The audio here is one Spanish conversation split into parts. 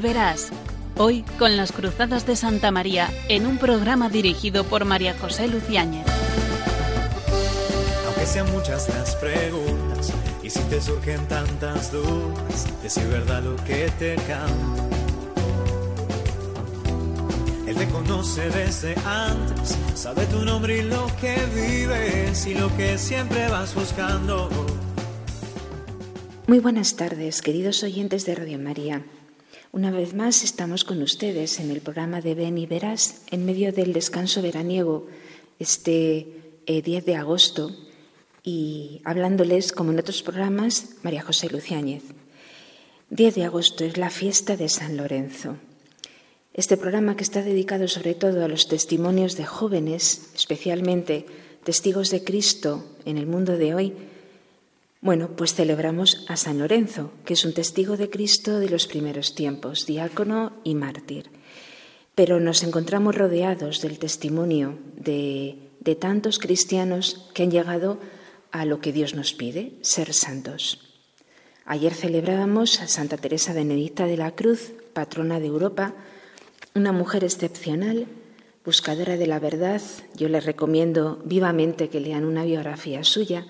y verás. Hoy con las Cruzadas de Santa María en un programa dirigido por María José Luciáñez. Aunque sean muchas las preguntas y si te surgen tantas dudas, decir verdad lo que te canta. Él te conoce desde antes, sabe tu nombre y lo que vives y lo que siempre vas buscando. Muy buenas tardes, queridos oyentes de Radio María. Una vez más estamos con ustedes en el programa de Ven y Verás en medio del descanso veraniego este 10 eh, de agosto y hablándoles, como en otros programas, María José Luciáñez. 10 de agosto es la fiesta de San Lorenzo. Este programa que está dedicado sobre todo a los testimonios de jóvenes, especialmente testigos de Cristo en el mundo de hoy, bueno, pues celebramos a San Lorenzo, que es un testigo de Cristo de los primeros tiempos, diácono y mártir. Pero nos encontramos rodeados del testimonio de, de tantos cristianos que han llegado a lo que Dios nos pide, ser santos. Ayer celebrábamos a Santa Teresa Benedicta de la Cruz, patrona de Europa, una mujer excepcional, buscadora de la verdad. Yo les recomiendo vivamente que lean una biografía suya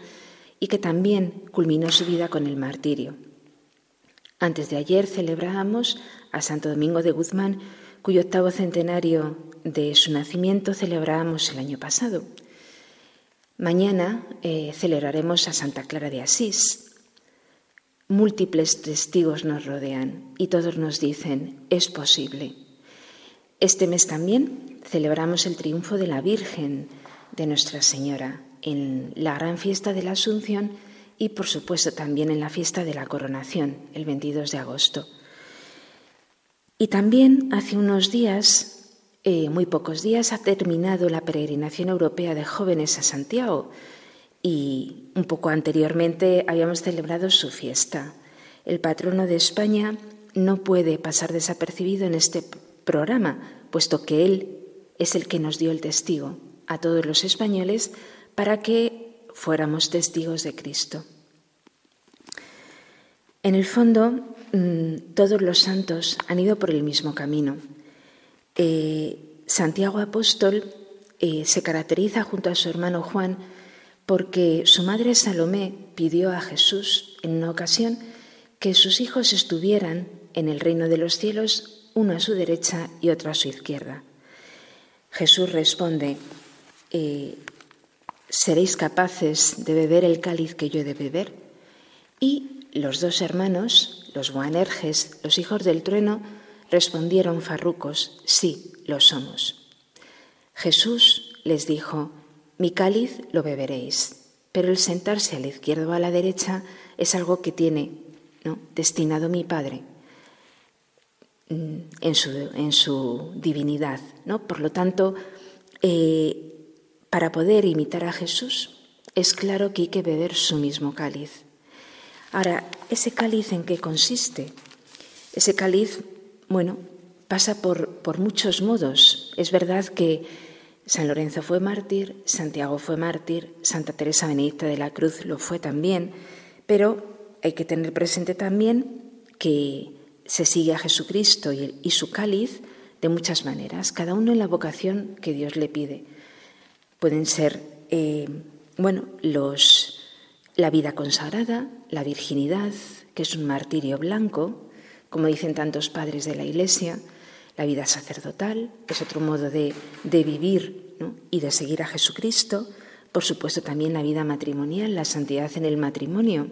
y que también culminó su vida con el martirio. Antes de ayer celebrábamos a Santo Domingo de Guzmán, cuyo octavo centenario de su nacimiento celebrábamos el año pasado. Mañana eh, celebraremos a Santa Clara de Asís. Múltiples testigos nos rodean y todos nos dicen, es posible. Este mes también celebramos el triunfo de la Virgen, de Nuestra Señora, en la gran fiesta de la Asunción y, por supuesto, también en la fiesta de la Coronación, el 22 de agosto. Y también hace unos días, eh, muy pocos días, ha terminado la peregrinación europea de jóvenes a Santiago y un poco anteriormente habíamos celebrado su fiesta. El patrono de España no puede pasar desapercibido en este programa, puesto que él es el que nos dio el testigo a todos los españoles para que fuéramos testigos de Cristo. En el fondo, mm, todos los santos han ido por el mismo camino. Eh, Santiago Apóstol eh, se caracteriza junto a su hermano Juan porque su madre Salomé pidió a Jesús en una ocasión que sus hijos estuvieran en el reino de los cielos, uno a su derecha y otro a su izquierda. Jesús responde, eh, ¿seréis capaces de beber el cáliz que yo he de beber? Y los dos hermanos, los Boanerges, los hijos del trueno, respondieron farrucos, sí, lo somos. Jesús les dijo, mi cáliz lo beberéis, pero el sentarse a la izquierda o a la derecha es algo que tiene destinado mi Padre mm, en su, en su divinidad. ¿no? Por lo tanto, eh, para poder imitar a Jesús, es claro que hay que beber su mismo cáliz. Ahora, ¿ese cáliz en qué consiste? Ese cáliz, bueno, pasa por, por muchos modos. Es verdad que San Lorenzo fue mártir, Santiago fue mártir, Santa Teresa Benedicta de la Cruz lo fue también, pero hay que tener presente también que se sigue a Jesucristo y, y su cáliz de muchas maneras, cada uno en la vocación que Dios le pide. Pueden ser, eh, bueno, los, la vida consagrada, la virginidad, que es un martirio blanco, como dicen tantos padres de la Iglesia, la vida sacerdotal, que es otro modo de, vivir y de seguir a Jesucristo, por supuesto también la vida matrimonial, la santidad en el matrimonio,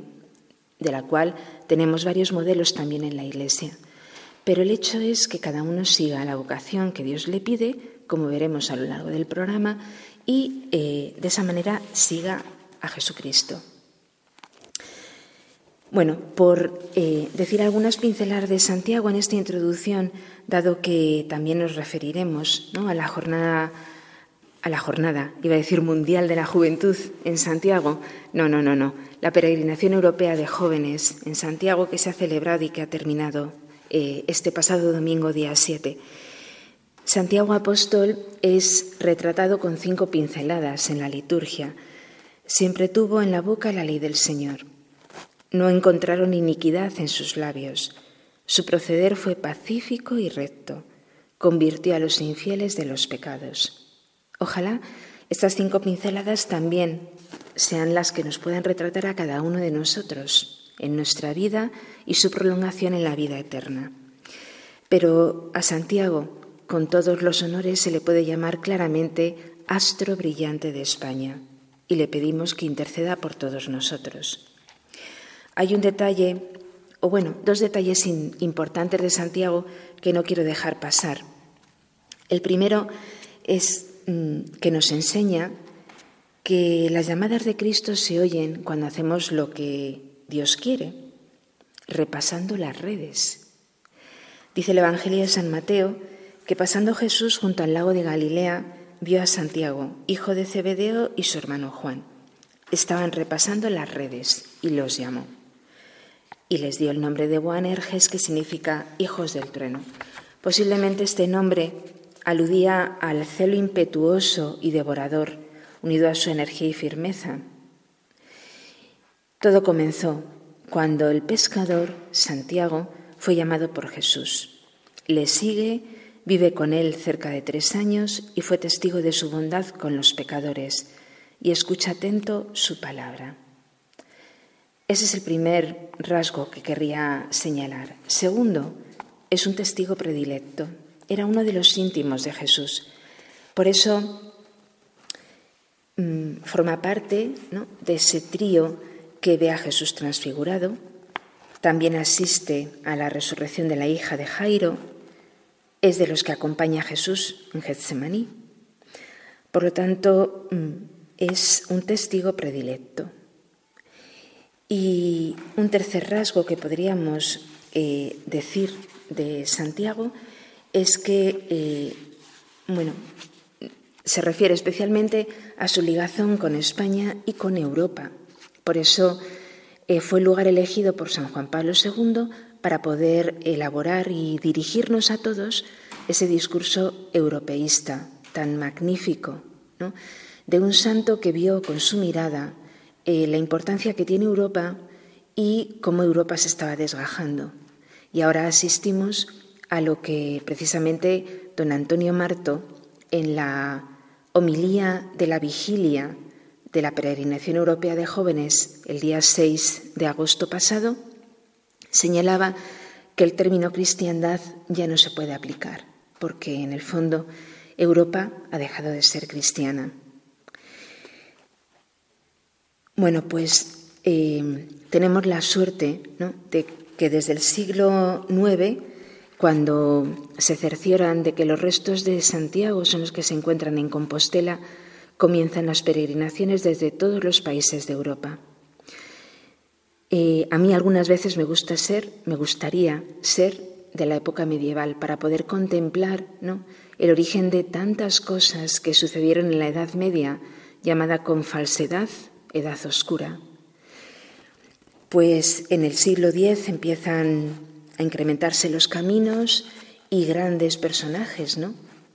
de la cual tenemos varios modelos también en la Iglesia. Pero el hecho es que cada uno siga la vocación que Dios le pide, como veremos a lo largo del programa, y eh, de esa manera siga a Jesucristo. Bueno, por eh, decir algunas pinceladas de Santiago en esta introducción, dado que también nos referiremos a la jornada, a la jornada, iba a decir mundial de la juventud en Santiago. No, no, no, no. La peregrinación europea de jóvenes en Santiago que se ha celebrado y que ha terminado eh, este pasado domingo, día 7. Santiago Apóstol es retratado con cinco pinceladas en la liturgia. Siempre tuvo en la boca la ley del Señor. No encontraron iniquidad en sus labios. Su proceder fue pacífico y recto. Convirtió a los infieles de los pecados. Ojalá estas cinco pinceladas también sean las que nos puedan retratar a cada uno de nosotros en nuestra vida y su prolongación en la vida eterna. Pero a Santiago, con todos los honores, se le puede llamar claramente astro brillante de España y le pedimos que interceda por todos nosotros. Hay un detalle, o bueno, dos detalles importantes de Santiago que no quiero dejar pasar. El primero es mm, que nos enseña que las llamadas de Cristo se oyen cuando hacemos lo que Dios quiere, repasando las redes. Dice el Evangelio de San Mateo que pasando Jesús junto al lago de Galilea, vio a Santiago, hijo de Zebedeo, y su hermano Juan. Estaban repasando las redes y los llamó. Y les dio el nombre de Boanerges, que significa hijos del trueno. Posiblemente este nombre aludía al celo impetuoso y devorador, unido a su energía y firmeza. Todo comenzó cuando el pescador, Santiago, fue llamado por Jesús. Le sigue Vive con él cerca de tres años y fue testigo de su bondad con los pecadores y escucha atento su palabra. Ese es el primer rasgo que querría señalar. Segundo, es un testigo predilecto. Era uno de los íntimos de Jesús. Por eso mm, forma parte de ese trío que ve a Jesús transfigurado. También asiste a la resurrección de la hija de Jairo es de los que acompaña a Jesús en Getsemaní. Por lo tanto, mm, es un testigo predilecto. Y un tercer rasgo que podríamos eh, decir de Santiago es que, eh, bueno, se refiere especialmente a su ligación con España y con Europa. Por eso eh, fue el lugar elegido por San Juan Pablo II para poder elaborar y dirigirnos a todos ese discurso europeísta tan magnífico, de un santo que vio con su mirada eh, la importancia que tiene Europa y cómo Europa se estaba desgajando. Y ahora asistimos a lo que precisamente don Antonio Marto, en la homilía de la vigilia de la peregrinación europea de jóvenes el día 6 de agosto pasado, Señalaba que el término cristiandad ya no se puede aplicar, porque en el fondo Europa ha dejado de ser cristiana. Bueno, pues eh, tenemos la suerte de que desde el siglo IX, cuando se cercioran de que los restos de Santiago son los que se encuentran en Compostela, comienzan las peregrinaciones desde todos los países de Europa. Eh, a mí algunas veces me gusta ser, me gustaría ser de la época medieval para poder contemplar ¿no? el origen de tantas cosas que sucedieron en la Edad Media, llamada con falsedad Edad Oscura. Pues en el siglo X empiezan a incrementarse los caminos y grandes personajes, ¿no?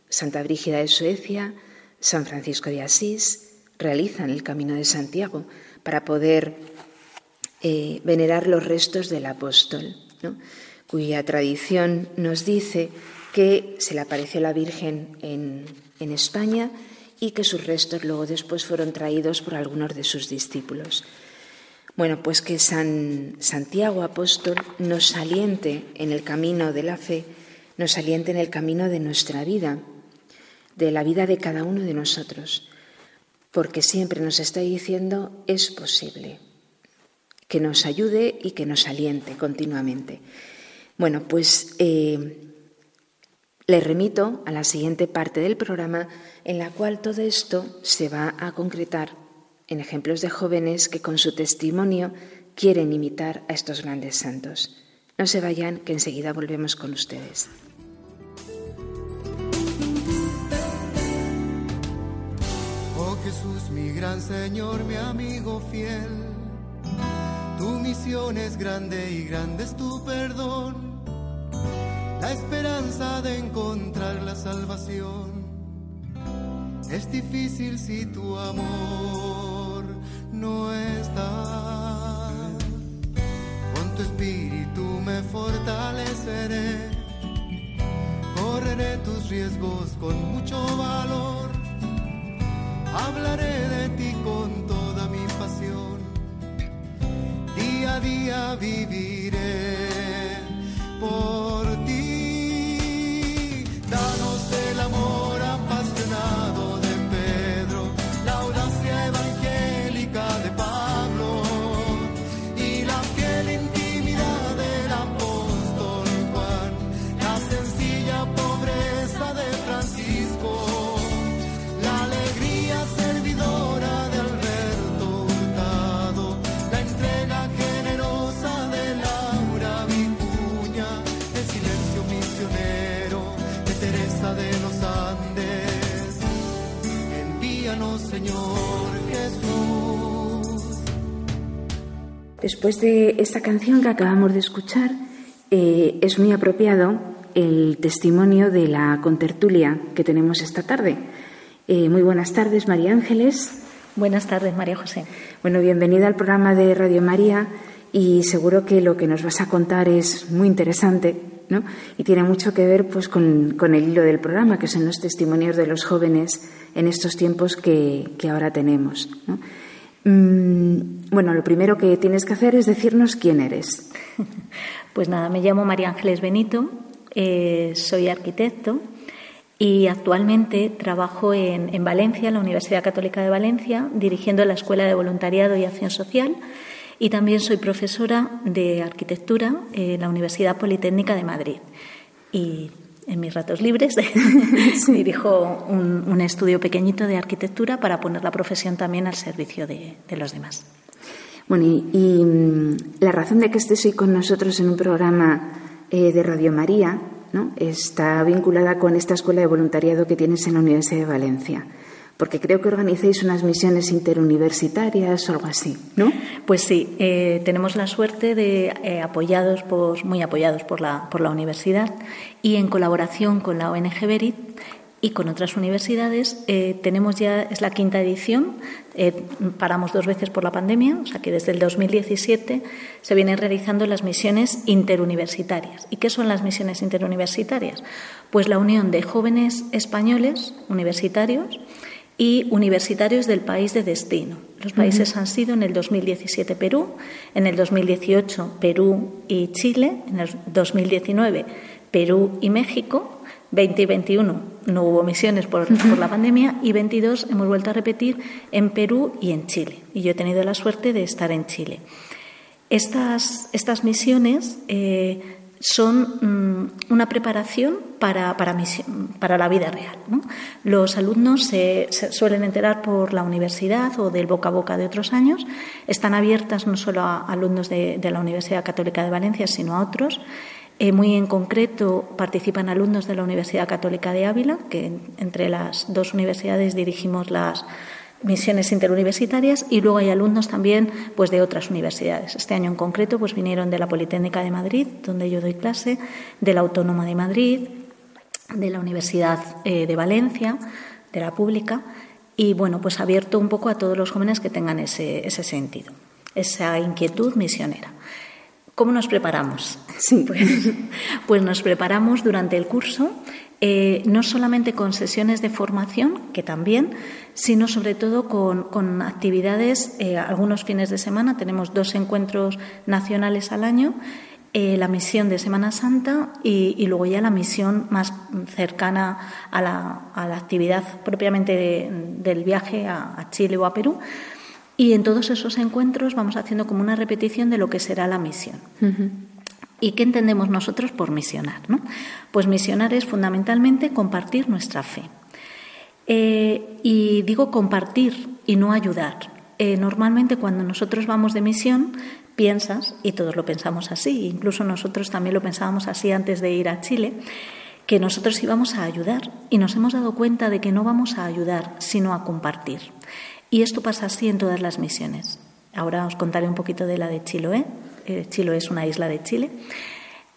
Santa Brígida de Suecia, San Francisco de Asís, realizan el camino de Santiago para poder eh, venerar los restos del apóstol, cuya tradición nos dice que se le apareció la Virgen en, en España y que sus restos luego después fueron traídos por algunos de sus discípulos. Bueno, pues que San Santiago apóstol nos aliente en el camino de la fe, nos aliente en el camino de nuestra vida, de la vida de cada uno de nosotros, porque siempre nos está diciendo es posible, que nos ayude y que nos aliente continuamente. Bueno, pues eh, le remito a la siguiente parte del programa en la cual todo esto se va a concretar en ejemplos de jóvenes que con su testimonio quieren imitar a estos grandes santos. No se vayan, que enseguida volvemos con ustedes. Oh Jesús, mi gran Señor, mi amigo fiel tu misión es grande y grande es tu perdón. La esperanza de encontrar la salvación es difícil si tu amor no está. Con tu espíritu me fortaleceré. Correré tus riesgos con mucho valor. Hablaré de ti con todo Día viviré por Después de esta canción que acabamos de escuchar, eh, es muy apropiado el testimonio de la contertulia que tenemos esta tarde. Eh, muy buenas tardes, María Ángeles. Buenas tardes, María José. Bueno, bienvenida al programa de Radio María y seguro que lo que nos vas a contar es muy interesante ¿no? y tiene mucho que ver pues, con, con el hilo del programa, que son los testimonios de los jóvenes en estos tiempos que, que ahora tenemos. ¿no? Mm, bueno, lo primero que tienes que hacer es decirnos quién eres. Pues nada, me llamo María Ángeles Benito, eh, soy arquitecto y actualmente trabajo en, en Valencia, en la Universidad Católica de Valencia, dirigiendo la Escuela de Voluntariado y Acción Social y también soy profesora de arquitectura en la Universidad Politécnica de Madrid. En mis ratos libres dirijo un, un estudio pequeñito de arquitectura para poner la profesión también al servicio de, de los demás. Bueno, y, y, mm, la razón de que estés hoy con nosotros en un programa eh, de Radio María ¿no? está vinculada con esta escuela de voluntariado que tienes en la Universidad de Valencia. Porque creo que organizáis unas misiones interuniversitarias o algo así, ¿no? Pues sí, eh, tenemos la suerte de, eh, apoyados por, muy apoyados por la, por la universidad y en colaboración con la ONG Berit y con otras universidades, eh, tenemos ya, es la quinta edición, eh, paramos dos veces por la pandemia, o sea que desde el 2017 se vienen realizando las misiones interuniversitarias. ¿Y qué son las misiones interuniversitarias? Pues la unión de jóvenes españoles universitarios y universitarios del país de destino. Los países uh -huh. han sido en el 2017 Perú, en el 2018 Perú y Chile, en el 2019 Perú y México, 20 y 21 no hubo misiones por, por, la pandemia y 22 hemos vuelto a repetir en Perú y en Chile. Y yo he tenido la suerte de estar en Chile. Estas, estas misiones eh, son mmm, una preparación para, para, misión, para, la vida real. Los alumnos se, suelen enterar por la universidad o del boca a boca de otros años. Están abiertas no solo a alumnos de, de la Universidad Católica de Valencia, sino a otros. Eh, muy en concreto participan alumnos de la Universidad Católica de Ávila, que entre las dos universidades dirigimos las misiones interuniversitarias y luego hay alumnos también pues de otras universidades. Este año en concreto pues vinieron de la Politécnica de Madrid, donde yo doy clase, de la Autónoma de Madrid, de la Universidad eh, de Valencia, de la Pública y bueno, pues abierto un poco a todos los jóvenes que tengan ese, ese sentido, esa inquietud misionera. ¿Cómo nos preparamos? Sí. Pues, pues nos preparamos durante el curso, eh, no solamente con sesiones de formación, que también, sino sobre todo con, con actividades, eh, algunos fines de semana, tenemos dos encuentros nacionales al año, eh, la misión de Semana Santa y, y, luego ya la misión más cercana a la, a la actividad propiamente de, del viaje a, a Chile o a Perú. Y en todos esos encuentros vamos haciendo como una repetición de lo que será la misión. Uh -huh. ¿Y qué entendemos nosotros por misionar? ¿no? Pues misionar es fundamentalmente compartir nuestra fe. Eh, y digo compartir y no ayudar. Eh, normalmente cuando nosotros vamos de misión piensas, y todos lo pensamos así, incluso nosotros también lo pensábamos así antes de ir a Chile, que nosotros íbamos a ayudar y nos hemos dado cuenta de que no vamos a ayudar, sino a compartir. Y esto pasa así en todas las misiones. Ahora os contaré un poquito de la de Chiloé. Eh, Chiloé es una isla de Chile,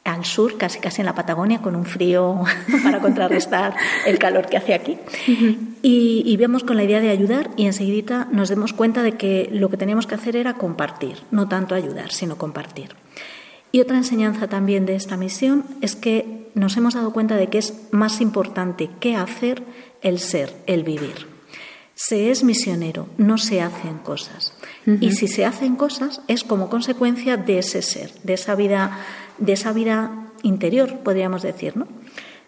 al sur, casi casi en la Patagonia, con un frío para contrarrestar el calor que hace aquí. Uh -huh. y, y, vemos con la idea de ayudar y enseguida nos demos cuenta de que lo que teníamos que hacer era compartir, no tanto ayudar, sino compartir. Y otra enseñanza también de esta misión es que nos hemos dado cuenta de que es más importante que hacer el ser, el vivir. Se es misionero, no se hacen cosas. Y si se hacen cosas es como consecuencia de ese ser, de esa vida, de esa vida interior, podríamos decir. ¿no?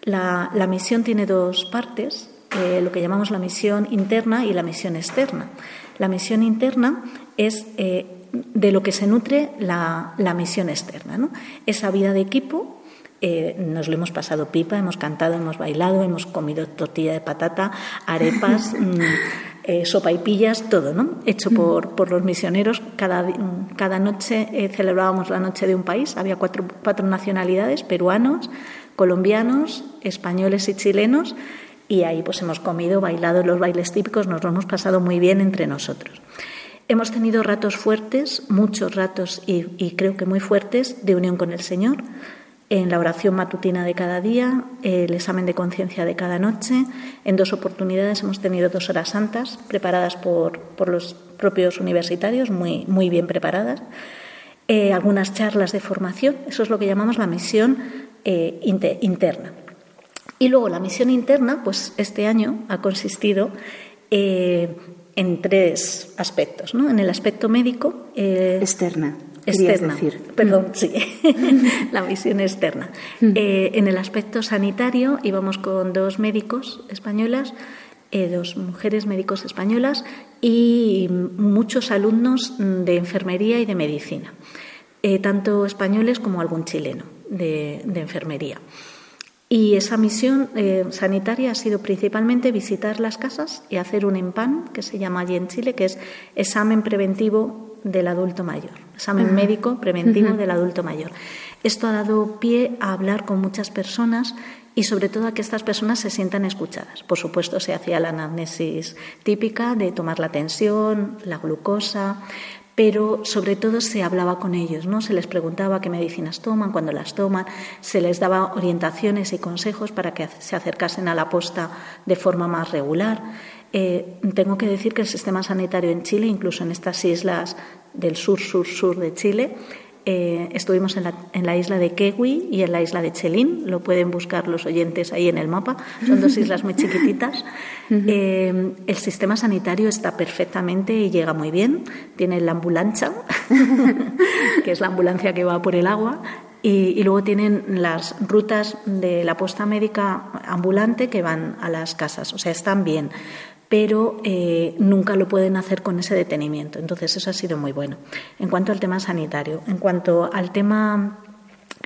La, misión tiene dos partes, eh, lo que llamamos la misión interna y la misión externa. La misión interna es eh, de lo que se nutre la, misión externa, ¿no? esa vida de equipo eh, nos lo hemos pasado pipa, hemos cantado, hemos bailado, hemos comido tortilla de patata, arepas, mm, eh, sopa y pillas, todo, ¿no? Hecho por, por los misioneros. Cada, cada noche eh, celebrábamos la noche de un país. Había cuatro, cuatro nacionalidades, peruanos, colombianos, españoles y chilenos. Y ahí pues hemos comido, bailado los bailes típicos, nos lo hemos pasado muy bien entre nosotros. Hemos tenido ratos fuertes, muchos ratos y, y creo que muy fuertes de unión con el Señor en la oración matutina de cada día, el examen de conciencia de cada noche. En dos oportunidades hemos tenido dos horas santas preparadas por, los propios universitarios, muy, muy bien preparadas. Eh, algunas charlas de formación, eso es lo que llamamos la misión eh, interna. Y luego la misión interna, pues este año ha consistido eh, en tres aspectos. ¿no? En el aspecto médico. externa externa. Perdón, mm. sí, la misión externa. Mm. Eh, en el aspecto sanitario íbamos con dos médicos españolas, eh, dos mujeres médicos españolas y muchos alumnos de enfermería y de medicina, eh, tanto españoles como algún chileno de, enfermería. Y esa misión sanitaria ha sido principalmente visitar las casas y hacer un EMPAN, que se llama allí en Chile, que es examen preventivo del adulto mayor, examen médico preventivo del adulto mayor. Esto ha dado pie a hablar con muchas personas y sobre todo a que estas personas se sientan escuchadas. Por supuesto, se hacía la anamnesis típica de tomar la tensión, la glucosa, pero sobre todo se hablaba con ellos, ¿no? Se les preguntaba qué medicinas toman, cuándo las toman, se les daba orientaciones y consejos para que se acercasen a la posta de forma más regular. Eh, tengo que decir que el sistema sanitario en Chile, incluso en estas islas del sur, sur, sur de Chile, eh, estuvimos en la, en la, isla de Kewi y en la isla de Chelín, lo pueden buscar los oyentes ahí en el mapa, son dos islas muy chiquititas. Eh, el sistema sanitario está perfectamente y llega muy bien, tiene la ambulancia, que es la ambulancia que va por el agua, y, luego tienen las rutas de la posta médica ambulante que van a las casas, o sea, están bien pero eh, nunca lo pueden hacer con ese detenimiento. Entonces, eso ha sido muy bueno. En cuanto al tema sanitario, en cuanto al tema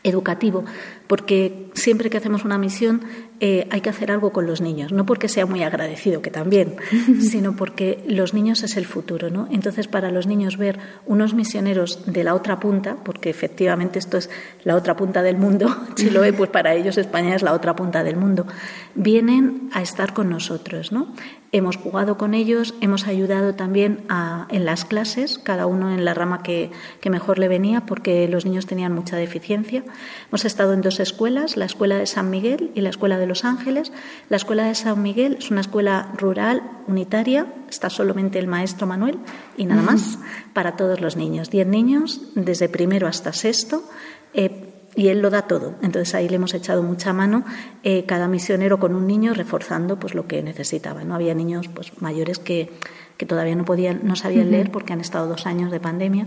educativo, porque siempre que hacemos una misión eh, hay que hacer algo con los niños, no porque sea muy agradecido, que también, sino porque los niños es el futuro, ¿no? Entonces, para los niños ver unos misioneros de la otra punta, porque efectivamente esto es la otra punta del mundo, Chiloé, pues para ellos España es la otra punta del mundo, vienen a estar con nosotros, ¿no? Hemos jugado con ellos, hemos ayudado también en las clases, cada uno en la rama que, mejor le venía, porque los niños tenían mucha deficiencia. Hemos estado en dos escuelas, la escuela de San Miguel y la escuela de Los Ángeles. La escuela de San Miguel es una escuela rural, unitaria, está solamente el maestro Manuel y nada más, para todos los niños. Diez niños, desde primero hasta sexto. Eh, y él lo da todo. Entonces ahí le hemos echado mucha mano, eh, cada misionero con un niño reforzando pues lo que necesitaba. No había niños pues mayores que, que todavía no podían, no sabían leer porque han estado dos años de pandemia.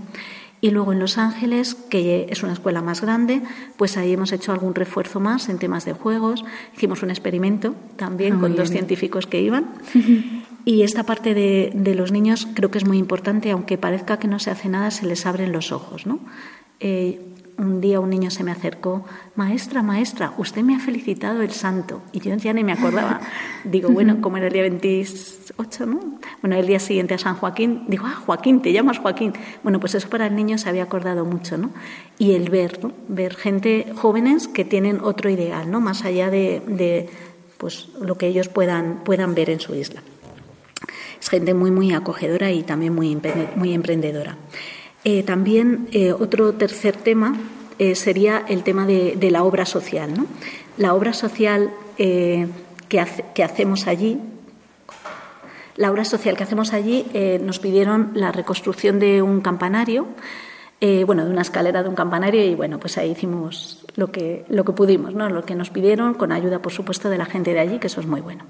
Y luego en Los Ángeles, que es una escuela más grande, pues ahí hemos hecho algún refuerzo más en temas de juegos. Hicimos un experimento también con dos científicos que iban. Y esta parte de, de, los niños creo que es muy importante, aunque parezca que no se hace nada, se les abren los ojos. ¿no? Eh, un día un niño se me acercó, maestra, maestra, usted me ha felicitado el santo. Y yo ya ni me acordaba. Digo, bueno, como era el día 28, ¿no? Bueno, el día siguiente a San Joaquín, digo, ah, Joaquín, te llamas Joaquín. Bueno, pues eso para el niño se había acordado mucho, ¿no? Y el ver, ¿no? Ver gente, jóvenes que tienen otro ideal, ¿no? Más allá de, de pues, lo que ellos puedan, puedan ver en su isla. Es gente muy, muy acogedora y también muy, muy emprendedora. Eh, también eh, otro tercer tema eh, sería el tema de, la obra social. ¿no? La obra social que, que, hacemos allí, la obra social que hacemos allí nos pidieron la reconstrucción de un campanario bueno, de una escalera de un campanario y bueno, pues ahí hicimos lo que, lo que pudimos, ¿no? Lo que nos pidieron, con ayuda, por supuesto, de la gente de allí, que eso es muy bueno.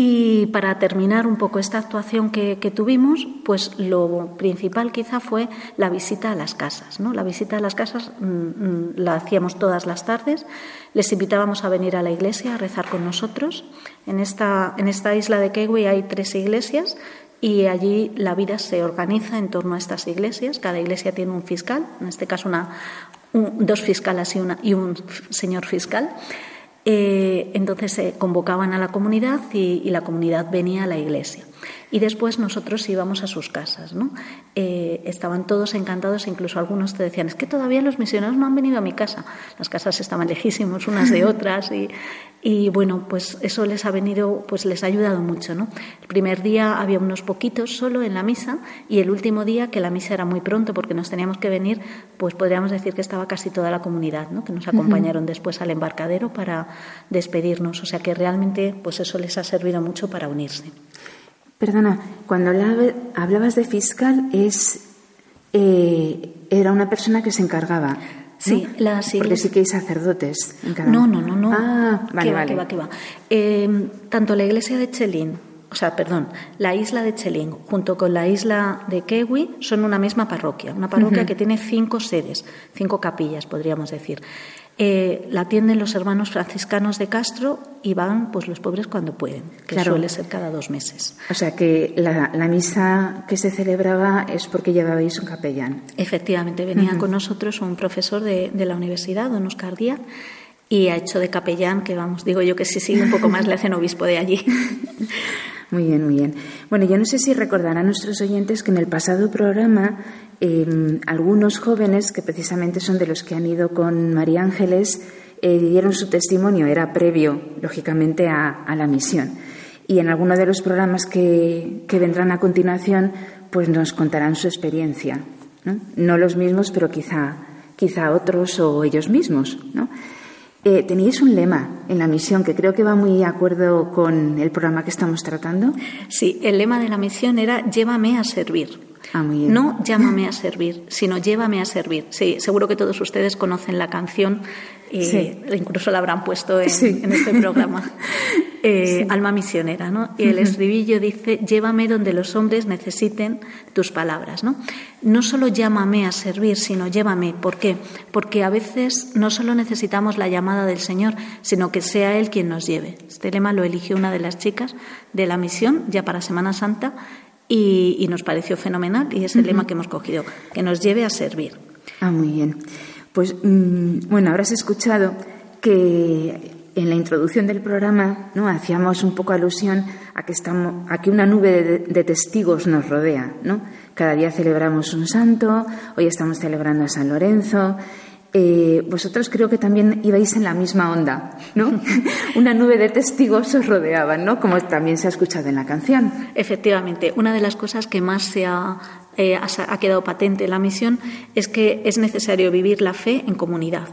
Y para terminar un poco esta actuación que, tuvimos, pues lo principal quizá fue la visita a las casas. ¿no? La visita a las casas mm, mm, la hacíamos todas las tardes, les invitábamos a venir a la iglesia a rezar con nosotros. En esta, en esta isla de Kewi hay tres iglesias y allí la vida se organiza en torno a estas iglesias. Cada iglesia tiene un fiscal, en este caso una, dos fiscales y, y un señor fiscal. Eh, entonces se convocaban a la comunidad y, la comunidad venía a la iglesia. Y después nosotros íbamos a sus casas. ¿no? Eh, estaban todos encantados, incluso algunos te decían, es que todavía los misioneros no han venido a mi casa. Las casas estaban lejísimos unas de otras y, y bueno, pues eso les ha venido, pues les ha ayudado mucho, ¿no? El primer día había unos poquitos solo en la misa y el último día, que la misa era muy pronto porque nos teníamos que venir, pues podríamos decir que estaba casi toda la comunidad, ¿no? Que nos acompañaron después al embarcadero para despedirnos. O sea que realmente, pues eso les ha servido mucho para unirse. Perdona, cuando hablabas de fiscal, es eh, era una persona que se encargaba Sí, las Porque sí que hay sacerdotes en cada No, no, no, no. Ah, vale, vale. va, va. Eh, tanto la iglesia de Chelín, o sea, perdón, la isla de Chelín junto con la isla de Kewi son una misma parroquia, una parroquia que tiene cinco sedes, cinco capillas, podríamos decir. Eh, la atienden los hermanos franciscanos de Castro y van pues los pobres cuando pueden, que suele ser cada dos meses. O sea que la, misa que se celebraba es porque llevabais un capellán. Efectivamente, venía con nosotros un profesor de, la universidad, don Oscar Díaz, y ha hecho de capellán, que vamos, digo yo que si sigue un poco más le hacen obispo de allí. Muy bien, muy bien. Bueno, yo no sé si recordarán nuestros oyentes que en el pasado programa Em, algunos jóvenes, que precisamente son de los que han ido con María Ángeles, eh, dieron su testimonio, era previo, lógicamente, a, la misión. Y en alguno de los programas que, vendrán a continuación, pues nos contarán su experiencia. No, los mismos, pero quizá, quizá otros o ellos mismos. ¿no? Eh, teníais un lema en la misión que creo que va muy de acuerdo con el programa que estamos tratando. Sí, el lema de la misión era Llévame a servir. Ah, no llámame a servir, sino llévame a servir. Sí, seguro que todos ustedes conocen la canción, eh, incluso la habrán puesto en, este programa, eh, Alma Misionera, ¿no? Y el estribillo dice, llévame donde los hombres necesiten tus palabras, ¿no? No solo llámame a servir, sino llévame. ¿Por qué? Porque a veces no solo necesitamos la llamada del Señor, sino que sea Él quien nos lleve. Este lema lo eligió una de las chicas de la misión, ya para Semana Santa, y, nos pareció fenomenal y es el lema que hemos cogido, que nos lleve a servir. Ah, muy bien. Pues mm, bueno, habrás escuchado que en la introducción del programa ¿no? hacíamos un poco alusión a que, estamos, a que una nube de, testigos nos rodea. ¿no? Cada día celebramos un santo, hoy estamos celebrando a San Lorenzo eh, vosotros creo que también ibais en la misma onda, ¿no? Una nube de testigos os rodeaban, ¿no? Como también se ha escuchado en la canción. Efectivamente, una de las cosas que más se ha eh, ha quedado patente en la misión es que es necesario vivir la fe en comunidad,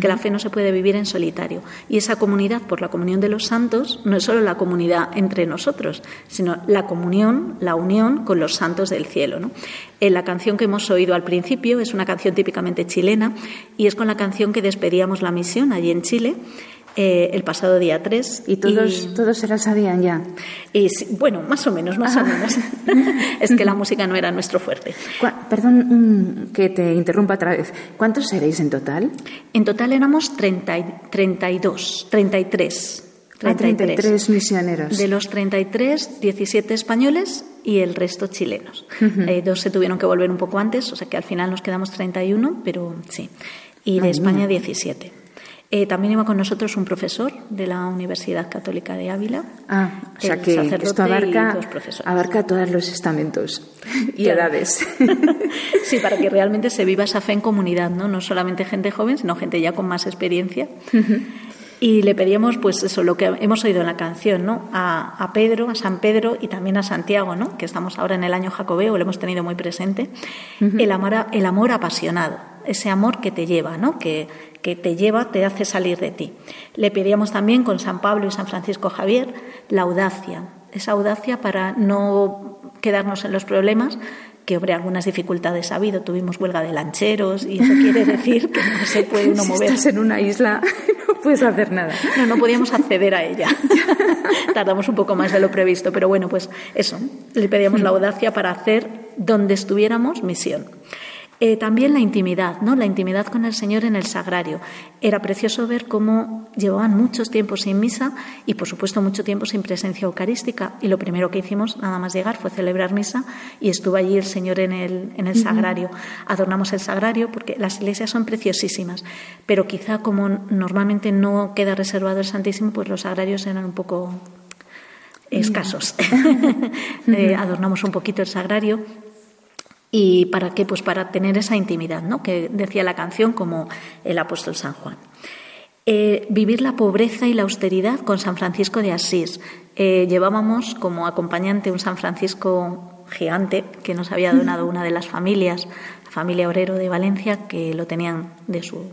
que la fe no se puede vivir en solitario. Y esa comunidad, por la comunión de los santos, no es solo la comunidad entre nosotros, sino la comunión, la unión con los santos del cielo. ¿no? En la canción que hemos oído al principio es una canción típicamente chilena y es con la canción que despedíamos la misión allí en Chile. Eh, el pasado día 3. ¿Y todos, todos se la sabían ya? Y, bueno, más o menos, más o menos. es que la música no era nuestro fuerte. Perdón que te interrumpa otra vez. ¿Cuántos seréis en total? En total éramos 30, 32, 33. 33. misioneros. De los 33, 17 españoles y el resto chilenos. Eh, dos se tuvieron que volver un poco antes, o sea que al final nos quedamos 31, pero sí. Y de España 17. Eh, también iba con nosotros un profesor de la Universidad Católica de Ávila. Ah, o sea que esto abarca, abarca todos los estamentos y edades. sí, para que realmente se viva esa fe en comunidad, ¿no? No solamente gente joven, sino gente ya con más experiencia. Y le pedíamos, pues eso, lo que hemos oído en la canción, ¿no? A, Pedro, a San Pedro y también a Santiago, ¿no? Que estamos ahora en el año jacobeo, lo hemos tenido muy presente. el, amor, el amor apasionado, ese amor que te lleva, ¿no? Que, que te lleva, te hace salir de ti. Le pedíamos también con San Pablo y San Francisco Javier la audacia, esa audacia para no quedarnos en los problemas, que hombre, algunas dificultades ha habido. Tuvimos huelga de lancheros y eso quiere decir que no se puede uno mover. estás en una isla, no puedes hacer nada. No, no podíamos acceder a ella. Tardamos un poco más de lo previsto, pero bueno, pues eso, le pedíamos la audacia para hacer donde estuviéramos misión. Eh, también la intimidad, ¿no? La intimidad con el Señor en el sagrario. Era precioso ver cómo llevaban muchos tiempos sin misa y, por supuesto, mucho tiempo sin presencia eucarística. Y lo primero que hicimos, nada más llegar, fue celebrar misa y estuvo allí el Señor en el, en el sagrario. Adornamos el sagrario porque las iglesias son preciosísimas, pero quizá como normalmente no queda reservado el Santísimo, pues los sagrarios eran un poco escasos. Eh, adornamos un poquito el sagrario ¿Y para qué? Pues para tener esa intimidad, ¿no? Que decía la canción como el apóstol San Juan. Eh, vivir la pobreza y la austeridad con San Francisco de Asís. Eh, llevábamos como acompañante un San Francisco gigante que nos había donado una de las familias familia obrero de Valencia que lo tenían de, su,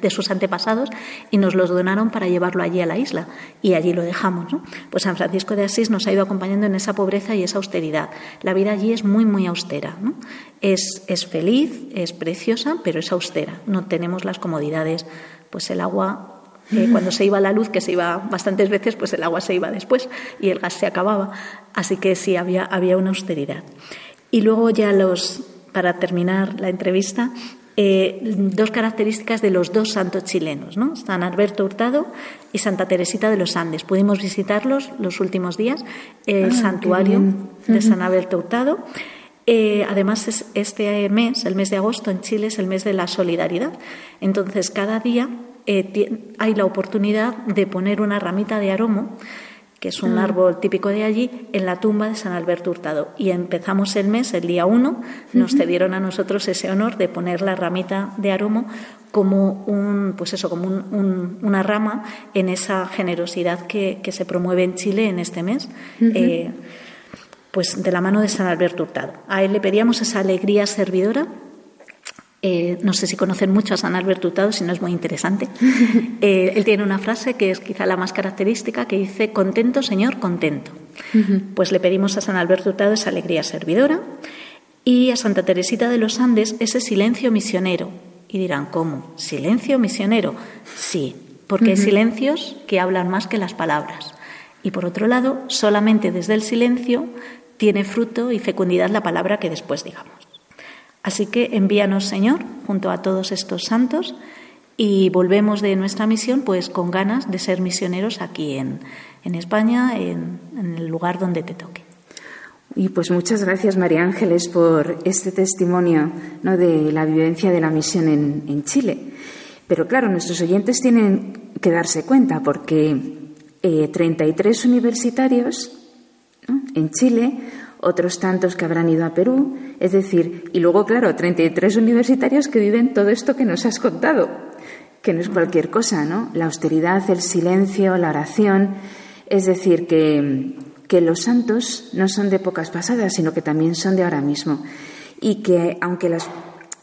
de sus antepasados y nos los donaron para llevarlo allí a la isla y allí lo dejamos. ¿no? Pues San Francisco de Asís nos ha ido acompañando en esa pobreza y esa austeridad. La vida allí es muy, muy austera. ¿no? Es, es feliz, es preciosa, pero es austera. No tenemos las comodidades. Pues el agua eh, cuando se iba la luz, que se iba bastantes veces, pues el agua se iba después y el gas se acababa. Así que sí, había, había una austeridad. Y luego ya los, para terminar la entrevista, eh, dos características de los dos santos chilenos, ¿no? San Alberto Hurtado y Santa Teresita de los Andes. Pudimos visitarlos los últimos días, el ah, santuario de San Alberto Hurtado. Eh, además, este mes, el mes de agosto en Chile, es el mes de la solidaridad. Entonces, cada día eh, hay la oportunidad de poner una ramita de aromo que es un árbol típico de allí, en la tumba de San Alberto Hurtado. Y empezamos el mes, el día 1, nos cedieron a nosotros ese honor de poner la ramita de aromo como un, pues eso, como una rama en esa generosidad que, se promueve en Chile en este mes. Eh, pues de la mano de San Alberto Hurtado. A él le pedíamos esa alegría servidora eh, no sé si conocen mucho a San Alberto Hurtado, si no es muy interesante. Eh, él tiene una frase que es quizá la más característica que dice, contento, Señor, contento. Pues le pedimos a San Alberto Hurtado esa alegría servidora y a Santa Teresita de los Andes ese silencio misionero. Y dirán, ¿cómo? ¿Silencio misionero? Sí, porque hay silencios que hablan más que las palabras. Y por otro lado, solamente desde el silencio tiene fruto y fecundidad la palabra que después digamos. Así que envíanos, Señor, junto a todos estos santos y volvemos de nuestra misión pues con ganas de ser misioneros aquí en, España, en, el lugar donde te toque. Y pues muchas gracias, María Ángeles, por este testimonio ¿no? de la vivencia de la misión en, Chile. Pero claro, nuestros oyentes tienen que darse cuenta porque 33 eh, universitarios en Chile otros tantos que habrán ido a Perú, es decir, y luego, claro, 33 universitarios que viven todo esto que nos has contado, que no es cualquier cosa, ¿no? La austeridad, el silencio, la oración, es decir, que, que los santos no son de épocas pasadas, sino que también son de ahora mismo. Y que aunque las,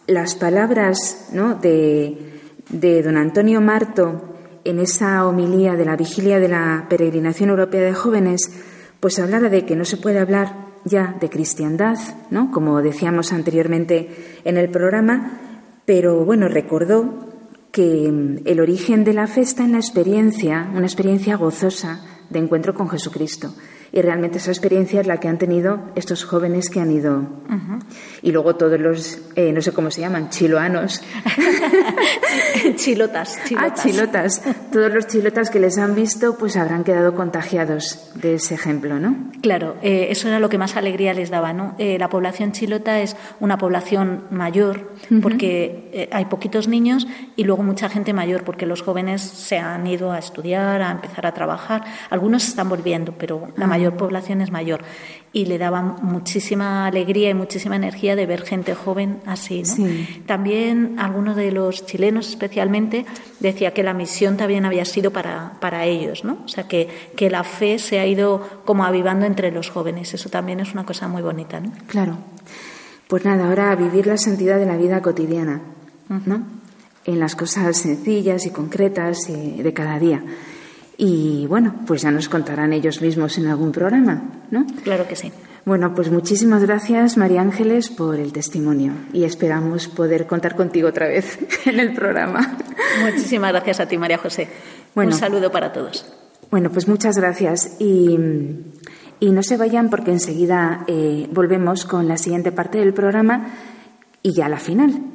las palabras ¿no? de, de don Antonio Marto en esa homilía de la vigilia de la peregrinación europea de jóvenes, pues hablara de que no se puede hablar ya de cristiandad, ¿no? como decíamos anteriormente en el programa, pero bueno, recordó que mm, el origen de la fe está en la experiencia, una experiencia gozosa de encuentro con Jesucristo. Y realmente esa experiencia es la que han tenido estos jóvenes que han ido. Y luego todos los, eh, no sé cómo se llaman, chiloanos. chilotas, chilotas. Ah, chilotas. Todos los chilotas que les han visto, pues habrán quedado contagiados de ese ejemplo, ¿no? Claro, eh, eso era lo que más alegría les daba, ¿no? Eh, la población chilota es una población mayor, porque hay poquitos niños y luego mucha gente mayor, porque los jóvenes se han ido a estudiar, a empezar a trabajar. Algunos están volviendo, pero la mayor población es mayor. Y le daba muchísima alegría y muchísima energía de ver gente joven así. También algunos de los chilenos especialmente decía que la misión también había sido para, para ellos, ¿no? O sea, que, que la fe se ha ido como avivando entre los jóvenes. Eso también es una cosa muy bonita, ¿no? Claro. Pues nada, ahora a vivir la santidad de la vida cotidiana, ¿no? En las cosas sencillas y concretas de cada día. Y bueno, pues ya nos contarán ellos mismos en algún programa, ¿no? Claro que sí. Bueno, pues muchísimas gracias, María Ángeles, por el testimonio y esperamos poder contar contigo otra vez en el programa. Muchísimas gracias a ti, María José. Un saludo para todos. Bueno, pues muchas gracias y, no se vayan porque enseguida eh, volvemos con la siguiente parte del programa y ya la final.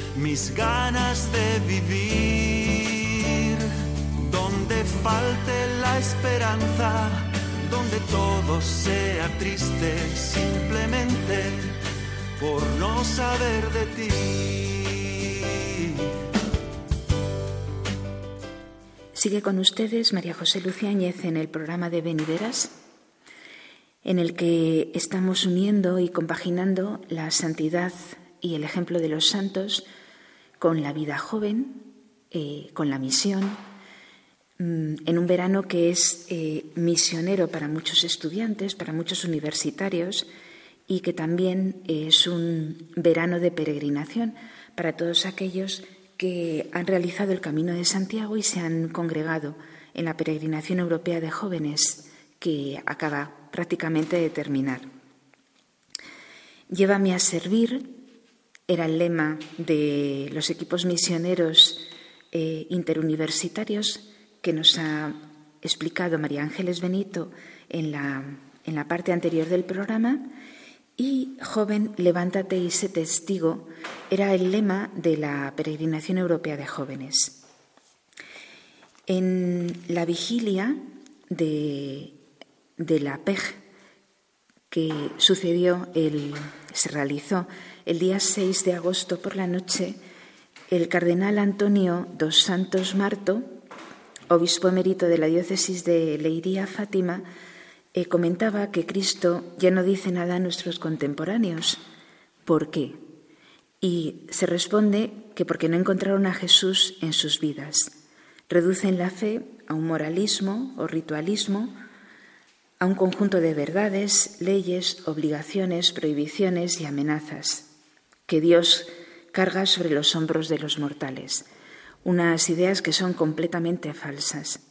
mis ganas de vivir, donde falte la esperanza, donde todo sea triste simplemente por no saber de ti. Sigue con ustedes María José Luciáñez en el programa de Beniveras, en el que estamos uniendo y compaginando la santidad y el ejemplo de los santos con la vida joven, eh, con la misión, mm, en un verano que es eh, misionero para muchos estudiantes, para muchos universitarios y que también es un verano de peregrinación para todos aquellos que han realizado el Camino de Santiago y se han congregado en la peregrinación europea de jóvenes que acaba prácticamente de terminar. Llévame a servir era el lema de los equipos misioneros eh, interuniversitarios que nos ha explicado María Ángeles Benito en la, en la parte anterior del programa. Y joven, levántate y sé testigo era el lema de la peregrinación europea de jóvenes. En la vigilia de, de la PEG que sucedió, el, se realizó el día 6 de agosto por la noche, el cardenal Antonio dos Santos Marto, obispo emérito de la diócesis de Leiría Fátima, eh, comentaba que Cristo ya no dice nada a nuestros contemporáneos. ¿Por qué? Y se responde que porque no encontraron a Jesús en sus vidas. Reducen la fe a un moralismo o ritualismo, a un conjunto de verdades, leyes, obligaciones, prohibiciones y amenazas que Dios carga sobre los hombros de los mortales, unas ideas que son completamente falsas.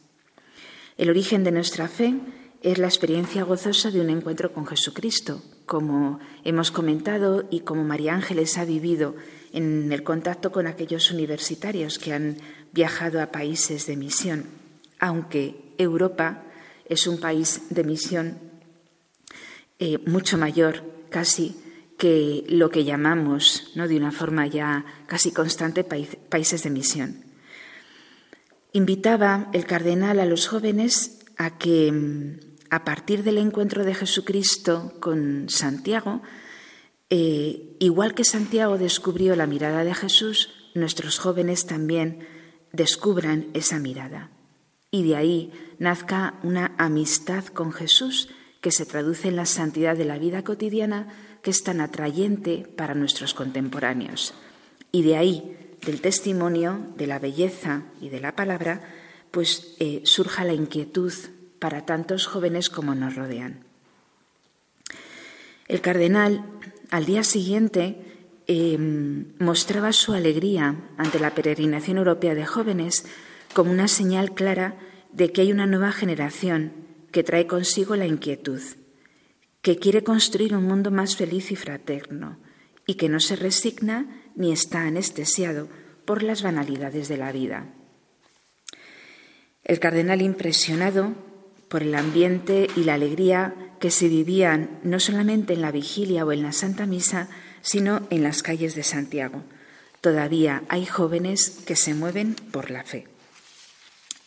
El origen de nuestra fe es la experiencia gozosa de un encuentro con Jesucristo, como hemos comentado y como María Ángeles ha vivido en el contacto con aquellos universitarios que han viajado a países de misión, aunque Europa es un país de misión eh, mucho mayor casi que lo que llamamos, ¿no? de una forma ya casi constante, países de misión. Invitaba el cardenal a los jóvenes a que, a partir del encuentro de Jesucristo con Santiago, eh, igual que Santiago descubrió la mirada de Jesús, nuestros jóvenes también descubran esa mirada. Y de ahí nazca una amistad con Jesús que se traduce en la santidad de la vida cotidiana que es tan atrayente para nuestros contemporáneos. Y de ahí, del testimonio, de la belleza y de la palabra, pues eh, surja la inquietud para tantos jóvenes como nos rodean. El cardenal, al día siguiente, em, mostraba su alegría ante la peregrinación europea de jóvenes como una señal clara de que hay una nueva generación que trae consigo la inquietud que quiere construir un mundo más feliz y fraterno y que no se resigna ni está anestesiado por las banalidades de la vida. El cardenal impresionado por el ambiente y la alegría que se vivían no solamente en la vigilia o en la Santa Misa, sino en las calles de Santiago. Todavía hay jóvenes que se mueven por la fe.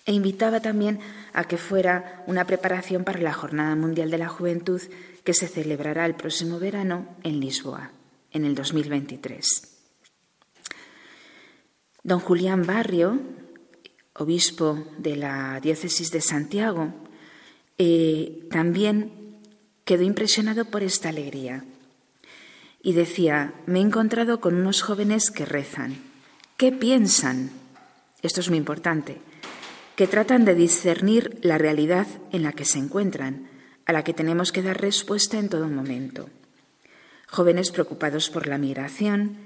E invitaba también a que fuera una preparación para la Jornada Mundial de la Juventud que se celebrará el próximo verano en Lisboa, en el 2023. Don Julián Barrio, obispo de la diócesis de Santiago, eh, también quedó impresionado por esta alegría y decía, me he encontrado con unos jóvenes que rezan. ¿Qué piensan? Esto es muy importante. Que tratan de discernir la realidad en la que se encuentran, a la que tenemos que dar respuesta en todo momento. Jóvenes preocupados por la migración,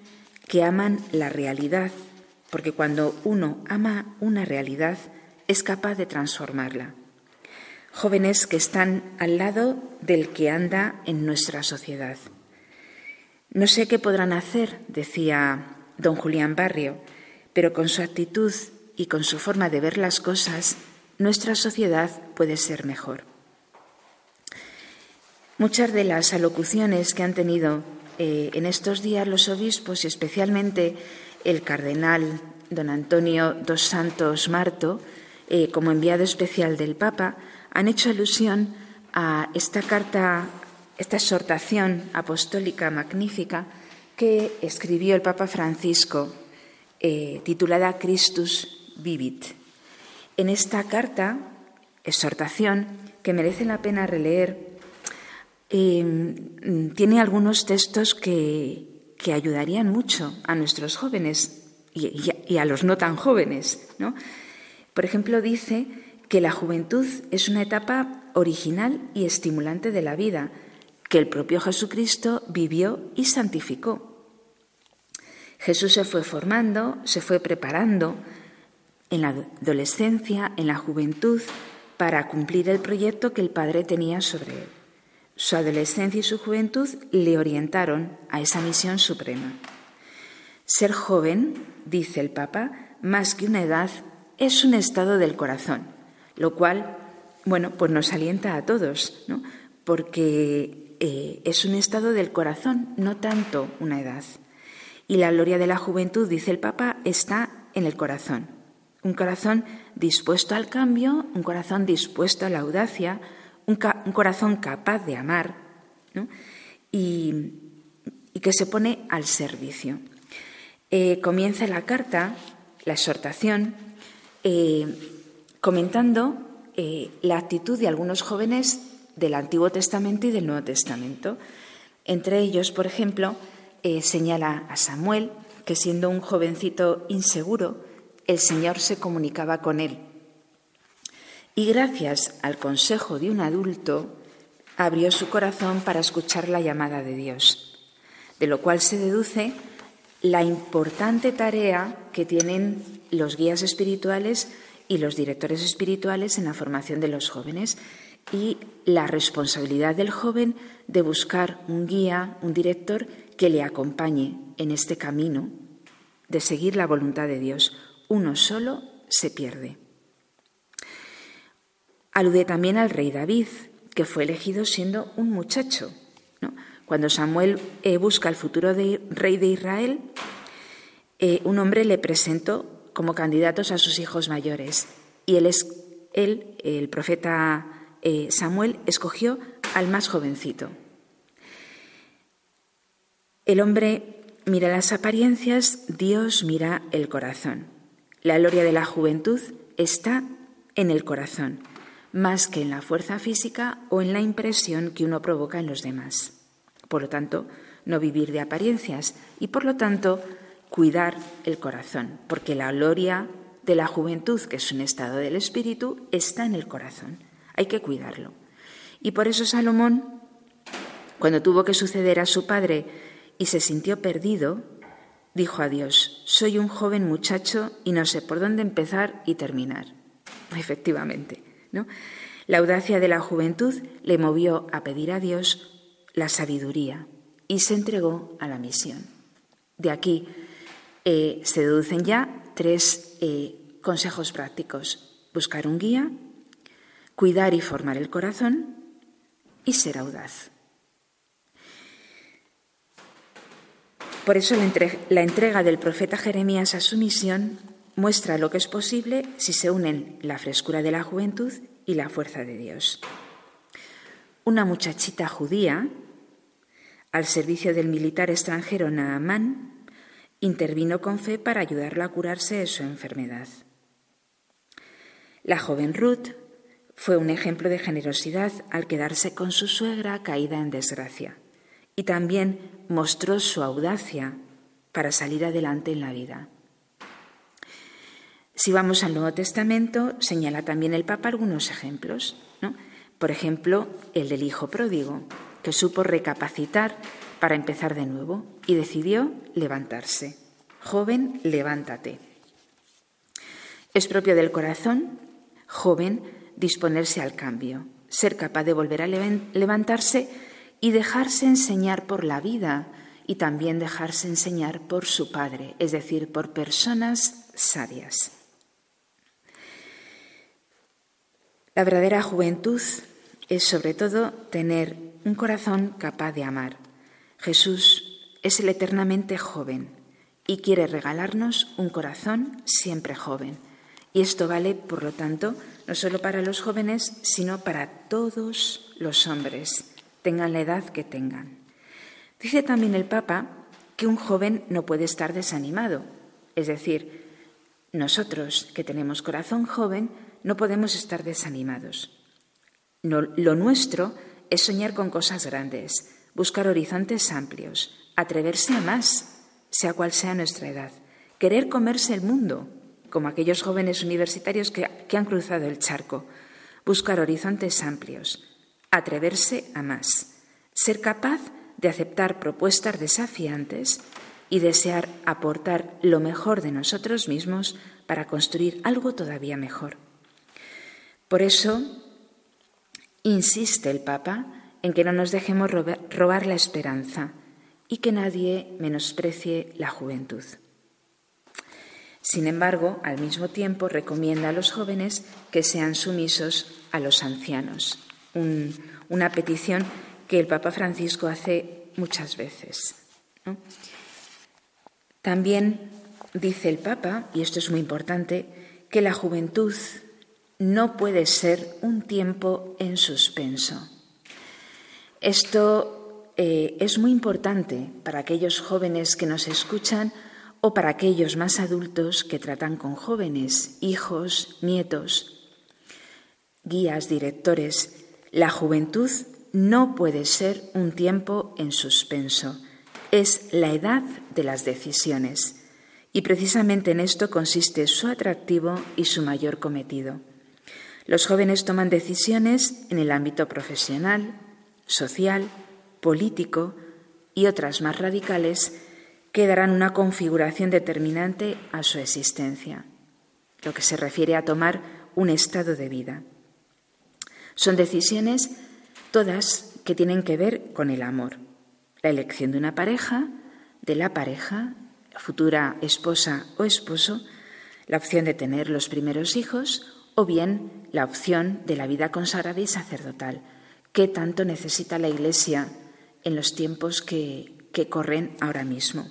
que aman la realidad, porque cuando uno ama una realidad es capaz de transformarla. Jóvenes que están al lado del que anda en nuestra sociedad no sé qué podrán hacer, decía don Julián Barrio, pero con su actitud y con su forma de ver las cosas, nuestra sociedad puede ser mejor. Muchas de las alocuciones que han tenido eh, en estos días los obispos y especialmente el cardenal don Antonio dos Santos Marto, eh, como enviado especial del Papa, han hecho alusión a esta carta esta exhortación apostólica magnífica que escribió el Papa Francisco, eh, titulada Christus Vivit. En esta carta, exhortación, que merece la pena releer, eh, tiene algunos textos que, ayudarían mucho a nuestros jóvenes y, a los no tan jóvenes. Por ejemplo, dice que la juventud es una etapa original y estimulante de la vida, que el propio Jesucristo vivió y santificó. Jesús se fue formando, se fue preparando en la adolescencia, en la juventud, para cumplir el proyecto que el Padre tenía sobre él. Su adolescencia y su juventud le orientaron a esa misión suprema. Ser joven, dice el Papa, más que una edad, es un estado del corazón, lo cual, bueno, pues nos alienta a todos, ¿no? porque eh, es un estado del corazón, no tanto una edad. Y la gloria de la juventud, dice el Papa, está en el corazón. Un corazón dispuesto al cambio, un corazón dispuesto a la audacia, un, corazón capaz de amar y, que se pone al servicio. Eh, comienza la carta, la exhortación, eh, comentando la actitud de algunos jóvenes del Antiguo Testamento y del Nuevo Testamento. Entre ellos, por ejemplo, eh, señala a Samuel que siendo un jovencito inseguro, el Señor se comunicaba con él. Y gracias al consejo de un adulto, abrió su corazón para escuchar la llamada de Dios, de lo cual se deduce la importante tarea que tienen los guías espirituales y los directores espirituales en la formación de los jóvenes y la responsabilidad del joven de buscar un guía, un director que le acompañe en este camino de seguir la voluntad de Dios. Uno solo se pierde. Alude también al rey David, que fue elegido siendo un muchacho. Cuando Samuel eh, busca el futuro rey de Israel, eh, un hombre le presentó como candidatos a sus hijos mayores. Y él el profeta eh, Samuel escogió al más jovencito. El hombre mira las apariencias, Dios mira el corazón. La gloria de la juventud está en el corazón, más que en la fuerza física o en la impresión que uno provoca en los demás. Por lo tanto, no vivir de apariencias y por lo tanto cuidar el corazón, porque la gloria de la juventud, que es un estado del espíritu, está en el corazón hay que cuidarlo. Y por eso Salomón, cuando tuvo que suceder a su padre y se sintió perdido, dijo a Dios, soy un joven muchacho y no sé por dónde empezar y terminar. Efectivamente, La audacia de la juventud le movió a pedir a Dios la sabiduría y se entregó a la misión. De aquí eh, se deducen ya tres eh, consejos prácticos. Buscar un guía, cuidar y formar el corazón y ser audaz. Por eso la entrega del profeta Jeremías a su misión muestra lo que es posible si se unen la frescura de la juventud y la fuerza de Dios. Una muchachita judía, al servicio del militar extranjero Naamán, intervino con fe para ayudarla a curarse de su enfermedad. La joven Ruth fue un ejemplo de generosidad al quedarse con su suegra caída en desgracia y también mostró su audacia para salir adelante en la vida. Si vamos al Nuevo Testamento, señala también el Papa algunos ejemplos. Por ejemplo, el del Hijo Pródigo, que supo recapacitar para empezar de nuevo y decidió levantarse. Joven, levántate. Es propio del corazón, joven, disponerse al cambio, ser capaz de volver a levantarse y dejarse enseñar por la vida y también dejarse enseñar por su Padre, es decir, por personas sabias. La verdadera juventud es sobre todo tener un corazón capaz de amar. Jesús es el eternamente joven y quiere regalarnos un corazón siempre joven. Y esto vale, por lo tanto, no solo para los jóvenes, sino para todos los hombres, tengan la edad que tengan. Dice también el Papa que un joven no puede estar desanimado, es decir, nosotros que tenemos corazón joven no podemos estar desanimados. lo nuestro es soñar con cosas grandes, buscar horizontes amplios, atreverse a más, sea cual sea nuestra edad, querer comerse el mundo, como aquellos jóvenes universitarios que, han cruzado el charco, buscar horizontes amplios, atreverse a más, ser capaz de aceptar propuestas desafiantes y desear aportar lo mejor de nosotros mismos para construir algo todavía mejor. Por eso insiste el Papa en que no nos dejemos robar la esperanza y que nadie menosprecie la juventud. Sin embargo, al mismo tiempo recomienda a los jóvenes que sean sumisos a los ancianos, una petición que el Papa Francisco hace muchas veces. También dice el Papa, y esto es muy importante, que la juventud no puede ser un tiempo en suspenso. Esto eh, es muy importante para aquellos jóvenes que nos escuchan o para aquellos más adultos que tratan con jóvenes, hijos, nietos, guías, directores. La juventud no puede ser un tiempo en suspenso, es la edad de las decisiones. Y precisamente en esto consiste su atractivo y su mayor cometido. Los jóvenes toman decisiones en el ámbito profesional, social, político y otras más radicales que darán una configuración determinante a su existencia, lo que se refiere a tomar un estado de vida. Son decisiones todas que tienen que ver con el amor, la elección de una pareja, de la pareja, futura esposa o esposo, la opción de tener los primeros hijos o bien la opción de la vida consagrada y sacerdotal, que tanto necesita la Iglesia en los tiempos que, corren ahora mismo.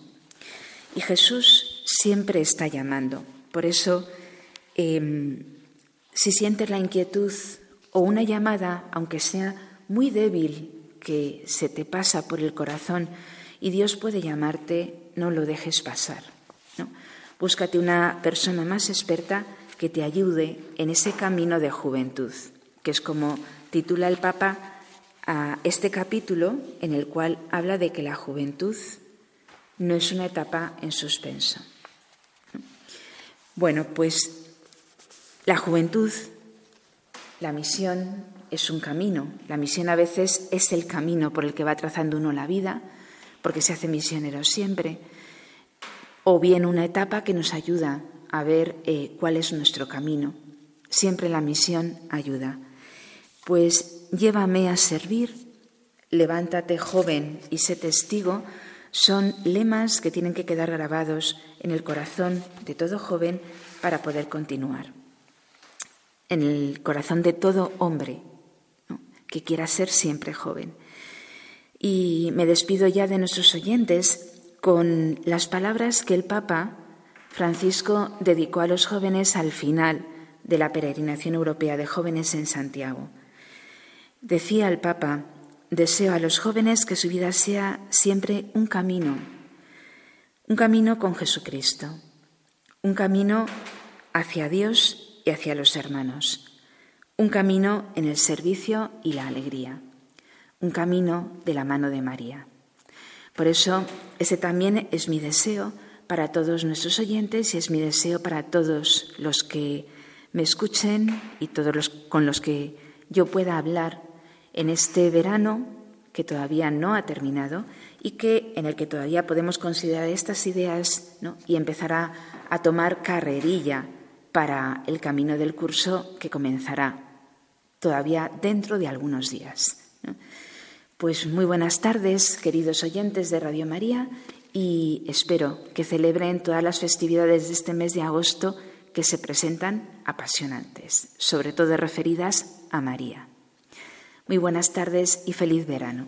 Y Jesús siempre está llamando. Por eso, em, si sientes la inquietud o una llamada, aunque sea muy débil, que se te pasa por el corazón y Dios puede llamarte, no lo dejes pasar. Búscate una persona más experta que te ayude en ese camino de juventud, que es como titula el Papa a este capítulo en el cual habla de que la juventud no es una etapa en suspenso. Bueno, pues la juventud, la misión es un camino. La misión a veces es el camino por el que va trazando uno la vida, porque se hace misionero siempre, o bien una etapa que nos ayuda a ver eh, cuál es nuestro camino. Siempre la misión ayuda. Pues llévame a servir, levántate joven y sé testigo, son lemas que tienen que quedar grabados en el corazón de todo joven para poder continuar. En el corazón de todo hombre que quiera ser siempre joven. Y me despido ya de nuestros oyentes con las palabras que el Papa Francisco dedicó a los jóvenes al final de la peregrinación europea de jóvenes en Santiago. Decía el Papa, deseo a los jóvenes que su vida sea siempre un camino, Un camino con Jesucristo, un camino hacia Dios y hacia los hermanos, un camino en el servicio y la alegría, un camino de la mano de María. Por eso, ese también es mi deseo para todos nuestros oyentes y es mi deseo para todos los que me escuchen y todos los con los que yo pueda hablar en este verano que todavía no ha terminado y que en el que todavía podemos considerar estas ideas y empezar a, a tomar carrerilla para el camino del curso que comenzará todavía dentro de algunos días. Pues muy buenas tardes, queridos oyentes de Radio María, y espero que celebren todas las festividades de este mes de agosto que se presentan apasionantes, sobre todo referidas a María. Muy buenas tardes y feliz verano.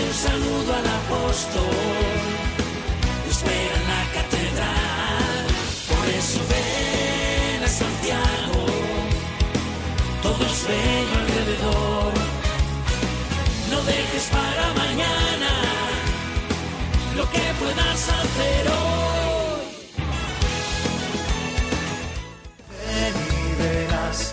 Un saludo al apóstol, espera en la catedral. Por eso ven a Santiago, todo es bello alrededor. No dejes para mañana lo que puedas hacer hoy. Ven y verás,